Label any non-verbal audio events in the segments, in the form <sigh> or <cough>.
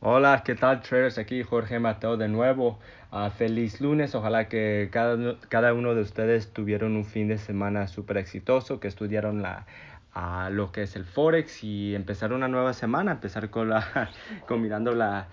Hola, ¿qué tal traders? Aquí Jorge Mateo de nuevo. Uh, feliz lunes. Ojalá que cada, cada, uno de ustedes tuvieron un fin de semana súper exitoso, que estudiaron la, lo que es el Forex y empezar una nueva semana, empezar con, la, <laughs> con mirando, la,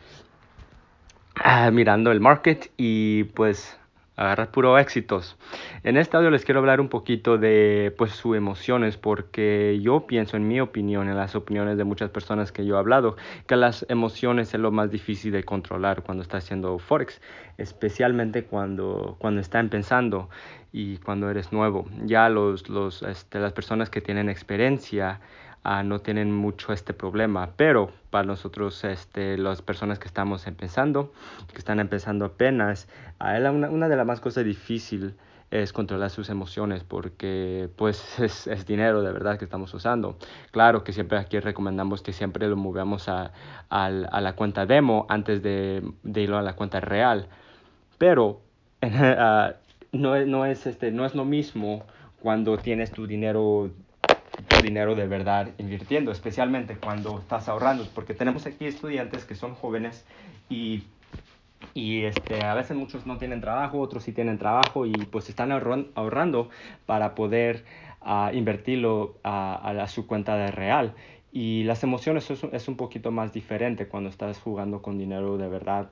uh, mirando el market y pues agarrar puro éxitos. En este audio les quiero hablar un poquito de pues sus emociones porque yo pienso en mi opinión, en las opiniones de muchas personas que yo he hablado, que las emociones es lo más difícil de controlar cuando está haciendo forex, especialmente cuando cuando está empezando y cuando eres nuevo. Ya los los este, las personas que tienen experiencia uh, no tienen mucho este problema, pero para nosotros, este, las personas que estamos empezando, que están empezando apenas, uh, una, una de las más cosas difíciles es controlar sus emociones porque pues <laughs> es, es, dinero de verdad que estamos usando. Claro que siempre aquí recomendamos que siempre lo movamos a, a, a la cuenta demo antes de, de, irlo a la cuenta real, pero uh, <laughs> no, no, es, este, no es lo mismo cuando tienes tu dinero dinero de verdad invirtiendo, especialmente cuando estás ahorrando, porque tenemos aquí estudiantes que son jóvenes y, y este, a veces muchos no tienen trabajo, otros sí tienen trabajo y pues están ahorrando para poder uh, invertirlo a, a, a, su cuenta de real. Y las emociones es, es un poquito más diferente cuando estás jugando con dinero de verdad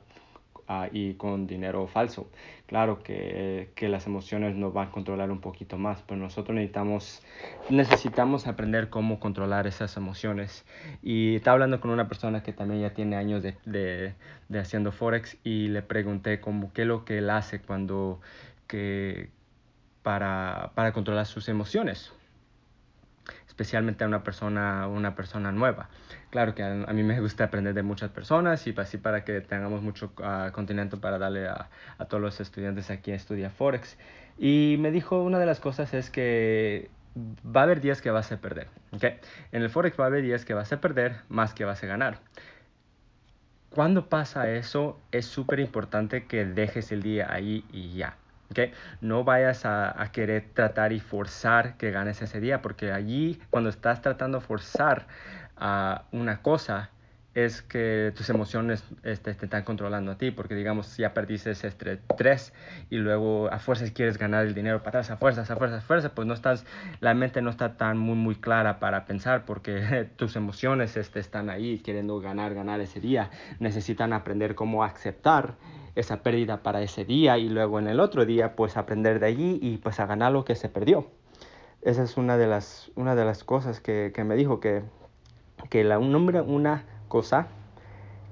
uh, y con dinero falso. Claro que, que, las emociones nos van a controlar un poquito más, pero nosotros necesitamos, necesitamos aprender cómo controlar esas emociones. Y estaba hablando con una persona que también ya tiene años de, de, de haciendo Forex y le pregunté cómo, qué es lo que él hace cuando que, para, para controlar sus emociones especialmente a una persona, una persona nueva. Claro que a, mí me gusta aprender de muchas personas y así para que tengamos mucho uh, contenido para darle a, a, todos los estudiantes aquí a estudiar Forex. Y me dijo una de las cosas es que va a haber días que vas a perder. ¿okay? En el Forex va a haber días que vas a perder más que vas a ganar. Cuando pasa eso, es súper importante que dejes el día ahí y ya. No vayas a, querer tratar y forzar que ganes ese día, porque allí cuando estás tratando de forzar a una cosa, es que tus emociones este, te están controlando a ti, porque digamos, ya perdiste este 3 y luego a fuerzas quieres ganar el dinero para atrás, a fuerzas, a fuerzas, a fuerzas, pues no estás, la mente no está tan muy, muy clara para pensar, porque <laughs> tus emociones este, están ahí queriendo ganar, ganar ese día. Necesitan aprender cómo aceptar esa pérdida para ese día y luego en el otro día, pues aprender de allí y pues a ganar lo que se perdió. Esa es una de las, una de las cosas que, que me dijo, que, que la, un hombre, una cosa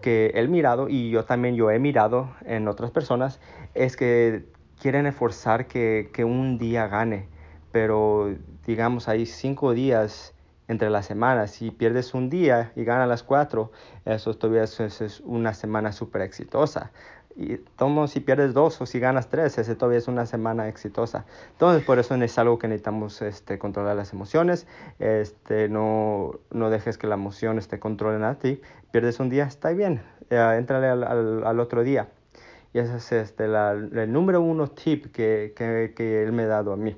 que él mirado y yo también yo he mirado en otras personas es que quieren esforzar que, que un día gane, pero digamos hay cinco días entre las semanas. Si pierdes un día y ganas las cuatro, eso todavía es, una semana súper exitosa. Y tomo si pierdes dos o si ganas tres, ese todavía es una semana exitosa. Entonces, por eso es algo que necesitamos este, controlar las emociones. Este, no, no dejes que la emoción te controlen a ti. Pierdes un día, está bien, eh, entrale al, al, otro día. Y ese es este, el número uno tip que, que, que él me ha dado a mí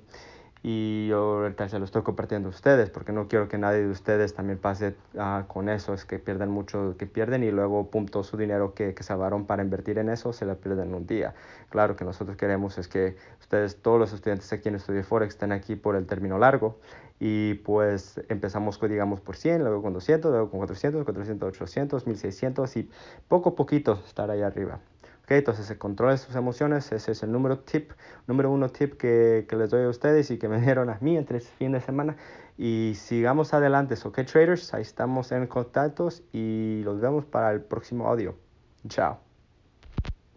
y yo ahorita se lo estoy compartiendo a ustedes porque no quiero que nadie de ustedes también pase uh, con eso, es que pierden mucho, que pierden y luego pum, todo su dinero que, que salvaron para invertir en eso se la pierden en un día. Claro que nosotros queremos es que ustedes, todos los estudiantes aquí en Estudio Forex estén aquí por el término largo y pues empezamos con, digamos por 100, luego con 200, luego con 400, 400, 800, 1600 y poco a poquito estar ahí arriba. Okay, entonces se controlen sus emociones, ese es el número tip, número uno tip que, que les doy a ustedes y que me <laughs> dieron a mí entre este fin de semana. Y sigamos adelante, ok traders, ahí estamos en contactos y los vemos para el próximo audio. Chao.